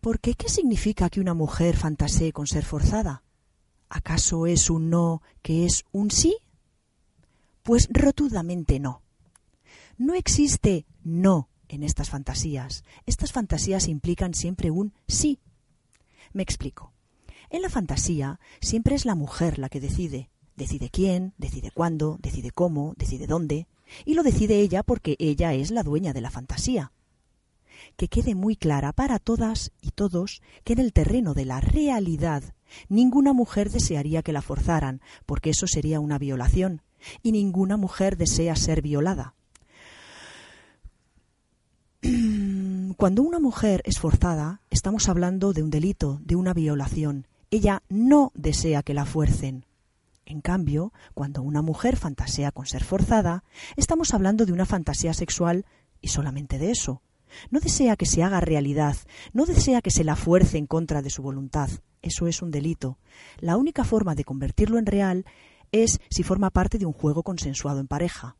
Porque, ¿qué significa que una mujer fantasee con ser forzada? ¿Acaso es un no que es un sí? Pues rotundamente no. No existe no en estas fantasías. Estas fantasías implican siempre un sí. Me explico. En la fantasía siempre es la mujer la que decide. Decide quién, decide cuándo, decide cómo, decide dónde y lo decide ella porque ella es la dueña de la fantasía. Que quede muy clara para todas y todos que en el terreno de la realidad ninguna mujer desearía que la forzaran, porque eso sería una violación, y ninguna mujer desea ser violada. <clears throat> Cuando una mujer es forzada, estamos hablando de un delito, de una violación. Ella no desea que la fuercen. En cambio, cuando una mujer fantasea con ser forzada, estamos hablando de una fantasía sexual y solamente de eso. No desea que se haga realidad, no desea que se la fuerce en contra de su voluntad. Eso es un delito. La única forma de convertirlo en real es si forma parte de un juego consensuado en pareja.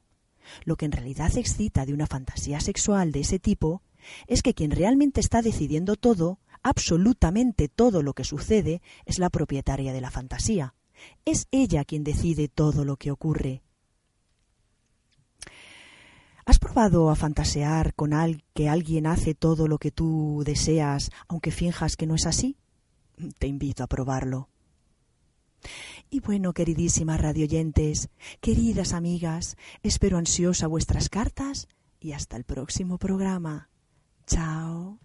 Lo que en realidad excita de una fantasía sexual de ese tipo es que quien realmente está decidiendo todo, absolutamente todo lo que sucede, es la propietaria de la fantasía. Es ella quien decide todo lo que ocurre. ¿Has probado a fantasear con al que alguien hace todo lo que tú deseas, aunque finjas que no es así? Te invito a probarlo. Y bueno, queridísimas radioyentes, queridas amigas, espero ansiosa vuestras cartas y hasta el próximo programa. Chao.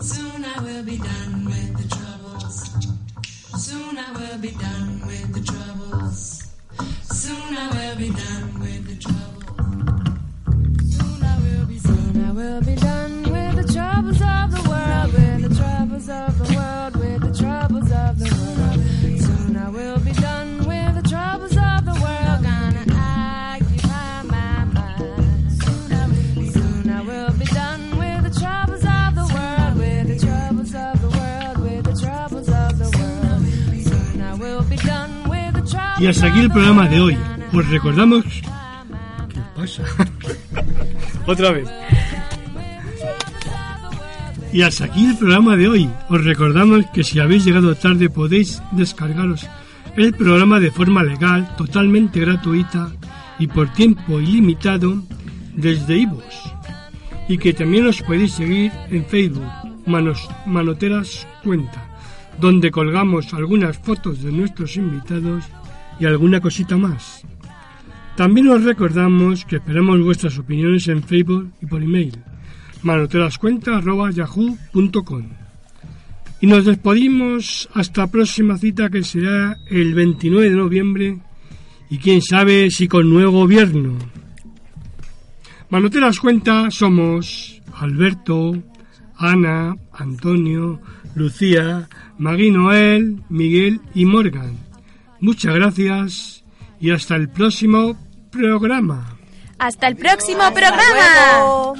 Soon I will be done with the troubles. Soon I will be done with the troubles. Soon I will be done with the troubles. Soon I will be soon I will be done Y hasta aquí el programa de hoy. Os recordamos... ¿Qué pasa? Otra vez. Y hasta aquí el programa de hoy. Os recordamos que si habéis llegado tarde podéis descargaros el programa de forma legal, totalmente gratuita y por tiempo ilimitado desde iVoox. Y que también os podéis seguir en Facebook, Manos, Manoteras Cuenta, donde colgamos algunas fotos de nuestros invitados y alguna cosita más. También os recordamos que esperamos vuestras opiniones en Facebook y por email manotelascuenta.yahoo.com Y nos despedimos hasta la próxima cita que será el 29 de noviembre y quién sabe si con nuevo gobierno. Manoteras Cuenta somos Alberto, Ana, Antonio, Lucía, Magui Noel, Miguel y Morgan. Muchas gracias y hasta el próximo programa. Hasta el próximo programa.